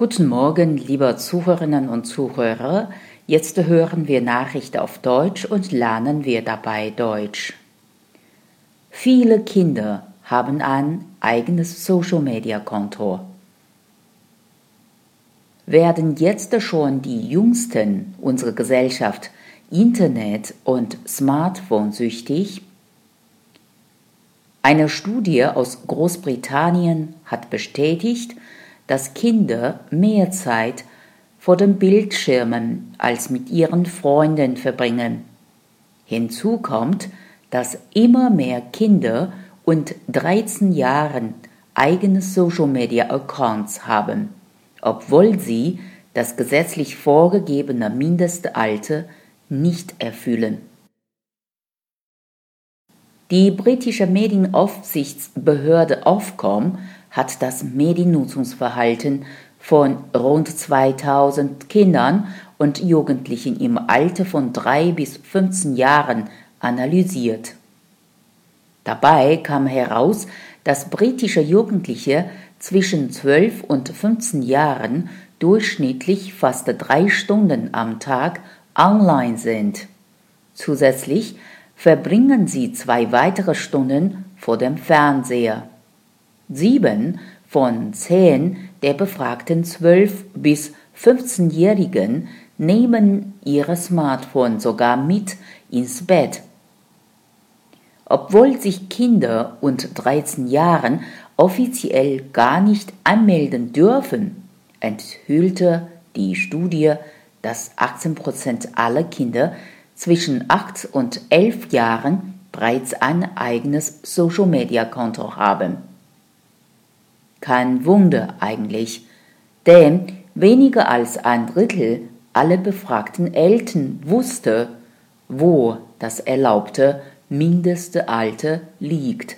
Guten Morgen, liebe Zuhörerinnen und Zuhörer. Jetzt hören wir Nachrichten auf Deutsch und lernen wir dabei Deutsch. Viele Kinder haben ein eigenes Social-Media-Konto. Werden jetzt schon die Jüngsten unserer Gesellschaft Internet- und Smartphone süchtig? Eine Studie aus Großbritannien hat bestätigt, dass Kinder mehr Zeit vor den Bildschirmen als mit ihren Freunden verbringen. Hinzu kommt, dass immer mehr Kinder und 13 Jahren eigene Social Media Accounts haben, obwohl sie das gesetzlich vorgegebene Mindestalter nicht erfüllen. Die britische Medienaufsichtsbehörde Ofcom hat das Mediennutzungsverhalten von rund 2000 Kindern und Jugendlichen im Alter von 3 bis 15 Jahren analysiert. Dabei kam heraus, dass britische Jugendliche zwischen 12 und 15 Jahren durchschnittlich fast drei Stunden am Tag online sind. Zusätzlich verbringen sie zwei weitere Stunden vor dem Fernseher. Sieben von zehn der befragten 12 bis 15-Jährigen nehmen ihre Smartphone sogar mit ins Bett. Obwohl sich Kinder und 13 Jahren offiziell gar nicht anmelden dürfen, enthüllte die Studie, dass 18 Prozent aller Kinder zwischen 8 und 11 Jahren bereits ein eigenes Social-Media-Konto haben. Kein Wunder eigentlich, denn weniger als ein Drittel aller befragten Eltern wusste, wo das erlaubte mindeste Alter liegt.